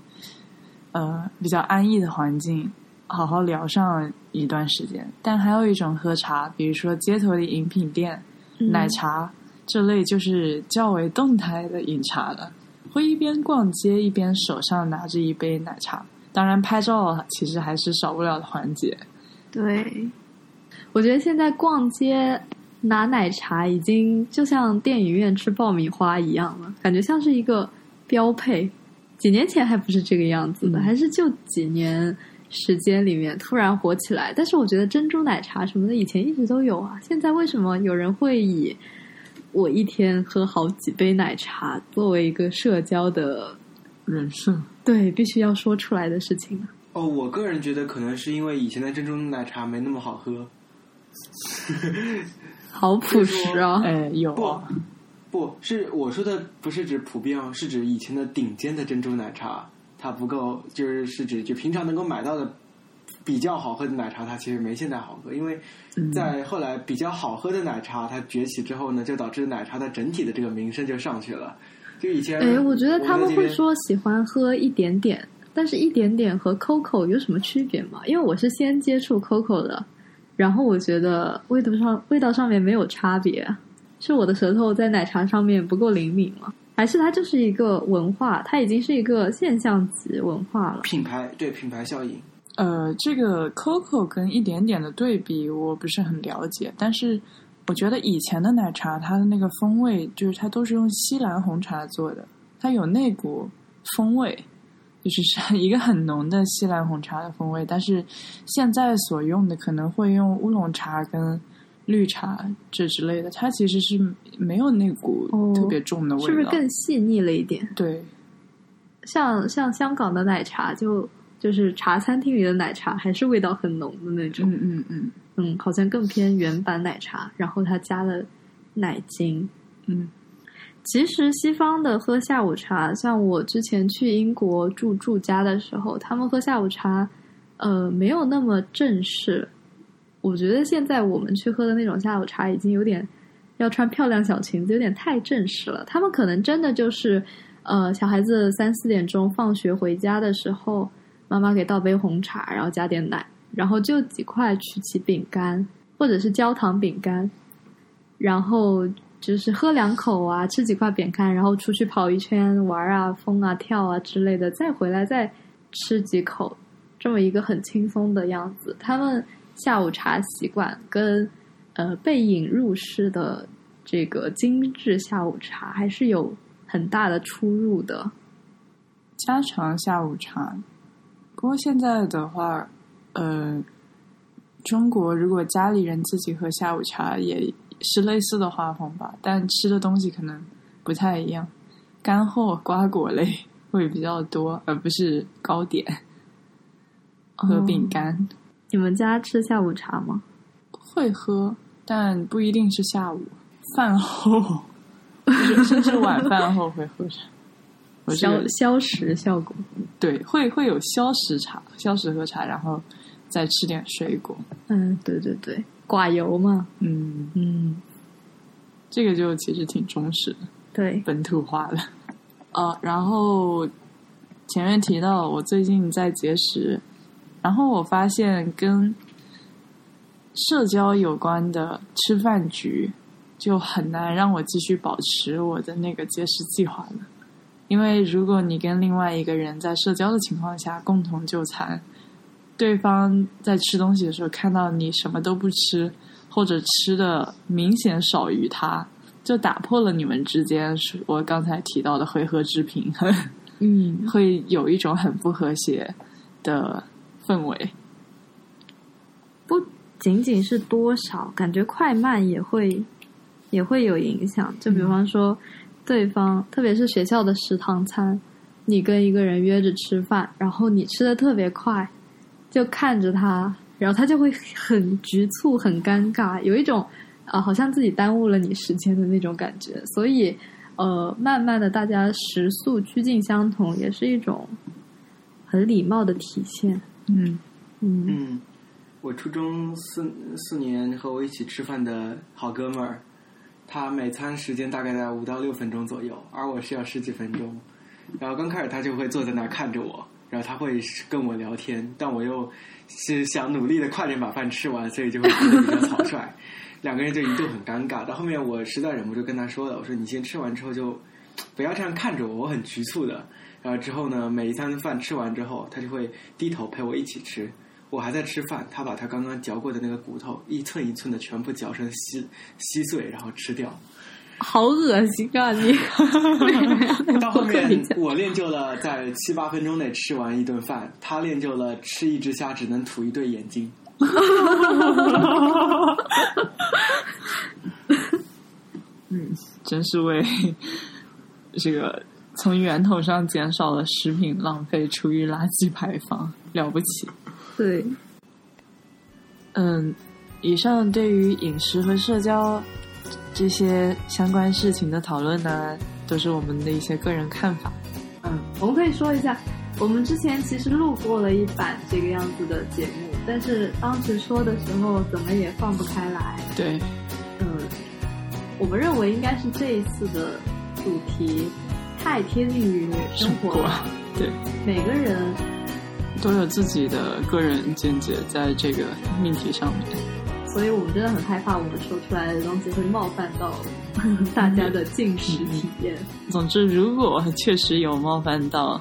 呃，比较安逸的环境，好好聊上一段时间。但还有一种喝茶，比如说街头的饮品店、嗯奶茶这类，就是较为动态的饮茶了。会一边逛街一边手上拿着一杯奶茶，当然拍照其实还是少不了的环节。对，我觉得现在逛街拿奶茶已经就像电影院吃爆米花一样了，感觉像是一个标配。几年前还不是这个样子的，嗯还是就几年时间里面突然火起来。但是我觉得珍珠奶茶什么的以前一直都有啊，现在为什么有人会以我一天喝好几杯奶茶作为一个社交的人设，对必须要说出来的事情呢？哦，我个人觉得可能是因为以前的珍珠奶茶没那么好喝。好朴实啊！哎，有不是我说的，不是指普遍哦，是指以前的顶尖的珍珠奶茶，它不够，就是是指就平常能够买到的比较好喝的奶茶，它其实没现在好喝，因为嗯在后来比较好喝的奶茶它崛起之后呢，就导致奶茶的整体的这个名声就上去了。就以前，哎，我觉得他们会说喜欢喝一点点，但是一点点和 COCO 有什么区别吗？因为我是先接触 COCO 的，然后我觉得味道上味道上面没有差别，是我的舌头在奶茶上面不够灵敏吗？还是它就是一个文化，它已经是一个现象级文化了？品牌对品牌效应，呃，这个 COCO 跟一点点的对比，我不是很了解，但是我觉得以前的奶茶它的那个风味，就是它都是用西兰红茶做的，它有那股风味，就是是 一个很浓的西兰红茶的风味。但是现在所用的可能会用乌龙茶跟绿茶这之类的，它其实是没有那股哦特别重的味道。是不是更细腻了一点？对？像像香港的奶茶就就是茶餐厅里的奶茶，还是味道很浓的那种。嗯嗯嗯嗯，好像更偏原版奶茶，然后它加了奶精。嗯其实西方的喝下午茶，像我之前去英国住住家的时候，他们喝下午茶，呃，没有那么正式。我觉得现在我们去喝的那种下午茶，已经有点要穿漂亮小裙子，有点太正式了。他们可能真的就是，呃，小孩子三四点钟放学回家的时候，妈妈给倒杯红茶，然后加点奶，然后就几块曲奇饼干或者是焦糖饼干，然后就是喝两口啊，吃几块饼干，然后出去跑一圈玩啊、疯啊、跳啊之类的，再回来再吃几口，这么一个很轻松的样子。他们下午茶习惯跟呃被引入式的这个精致下午茶还是有很大的出入的。家常下午茶。不过现在的话，呃，中国如果家里人自己喝下午茶，也是类似的画风吧，但吃的东西可能不太一样，干货瓜果类会比较多，而不是糕点和饼干。你们家吃下午茶吗？会喝，但不一定是下午，饭后，就是甚至晚饭后会喝茶。消消食效果。对，会会有消食茶，消食喝茶，然后再吃点水果。嗯，对对对，寡油嘛。嗯，嗯，这个就其实挺中式的，对。本土化的。呃，然后前面提到我最近在节食，然后我发现跟社交有关的吃饭局就很难让我继续保持我的那个节食计划了。因为如果你跟另外一个人在社交的情况下共同就餐，对方在吃东西的时候看到你什么都不吃，或者吃的明显少于他，就打破了你们之间是我刚才提到的回合制平衡，嗯，会有一种很不和谐的氛围。不仅仅是多少，感觉快慢也会也会有影响。就比方说，对方特别是学校的食堂餐，你跟一个人约着吃饭，然后你吃的特别快，就看着他，然后他就会很局促、很尴尬，有一种呃，好像自己耽误了你时间的那种感觉。所以，呃，慢慢的大家食宿趋近相同，也是一种很礼貌的体现。嗯嗯嗯，我初中四四年和我一起吃饭的好哥们儿，他每餐时间大概在五到六分钟左右，而我是要十几分钟。然后刚开始他就会坐在那儿看着我，然后他会跟我聊天，但我又是想努力的快点把饭吃完，所以就会比较草率。两个人就一度很尴尬。到后面我实在忍不住跟他说了，我说你先吃完之后就不要这样看着我，我很局促的。然后之后呢，每一餐饭吃完之后，他就会低头陪我一起吃。我还在吃饭，他把他刚刚嚼过的那个骨头一寸一寸的全部嚼成稀稀碎，然后吃掉。好恶心啊你！到后面我练就了在七八分钟内吃完一顿饭，他练就了吃一只虾只能吐一对眼睛。嗯，真是为这个从源头上减少了食品浪费、厨余垃圾排放，了不起。对，嗯，以上对于饮食和社交这些相关事情的讨论呢，都是我们的一些个人看法。嗯，我们可以说一下，我们之前其实录过了一版这个样子的节目，但是当时说的时候怎么也放不开来。对，嗯，我们认为应该是这一次的主题太贴近于生活了，对，每个人都有自己的个人见解在这个命题上面，所以我们真的很害怕我们说出来的东西会冒犯到大家的进食体验。总之，如果确实有冒犯到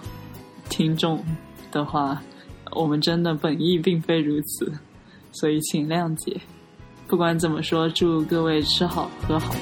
听众的话，我们真的本意并非如此，所以请谅解。不管怎么说，祝各位吃好喝好。